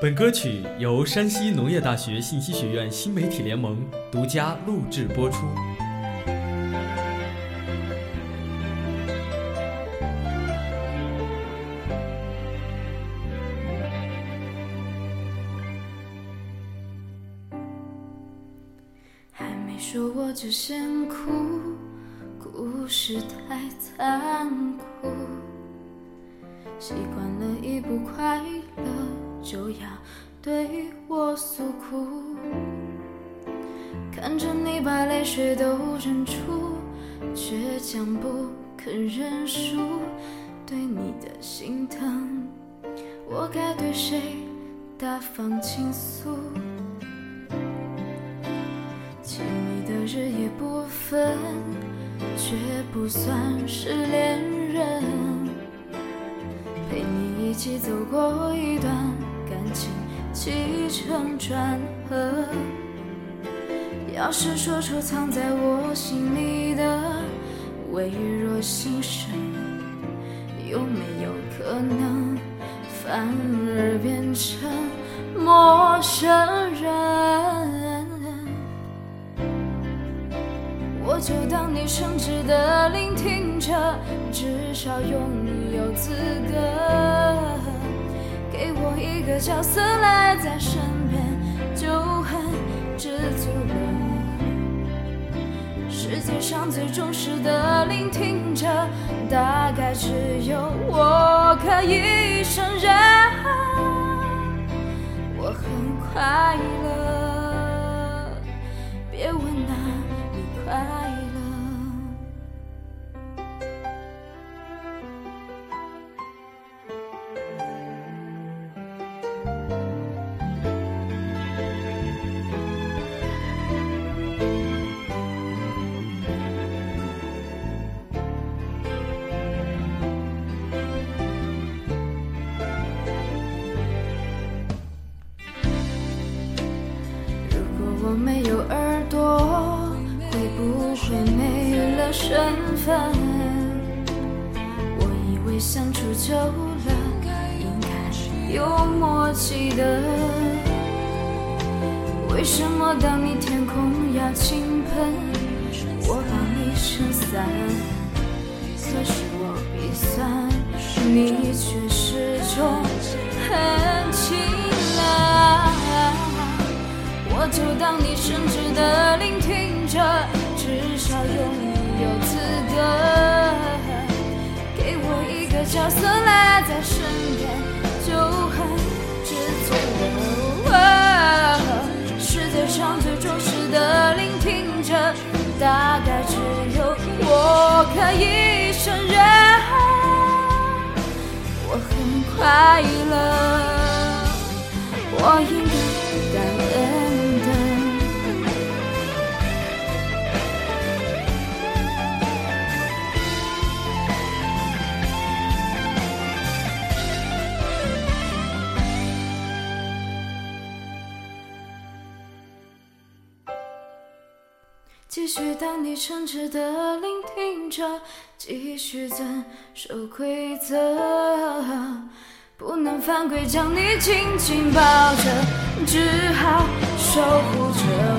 本歌曲由山西农业大学信息学院新媒体联盟独家录制播出。还没说我就先哭，故事太残酷。习惯了一不快乐就要对我诉苦，看着你把泪水都忍住，倔强不肯认输，对你的心疼，我该对谁大方倾诉？亲密的日夜不分，却不算是恋人。陪你一起走过一段感情起承转合。要是说出藏在我心里的微弱心声，有没有可能反而变成陌生人？我就当你诚挚的聆听着，至少拥有资格给我一个角色赖在身边，就很知足了。世界上最忠实的聆听者，大概只有我可以胜任。我很快乐，我没有耳朵，会不会没了身份？我以为相处久了，应该有默契的。为什么当你天空要倾盆，我帮你撑伞？可是我比算，你却始终就当你诚挚的聆听着，至少拥有资格给我一个角色赖在身边，就很知足了。世界上最忠实的聆听者，大概只有我可以胜任。我很快乐，我应继续当你诚挚的聆听着，继续遵守规则，不能犯规，将你紧紧抱着，只好守护着。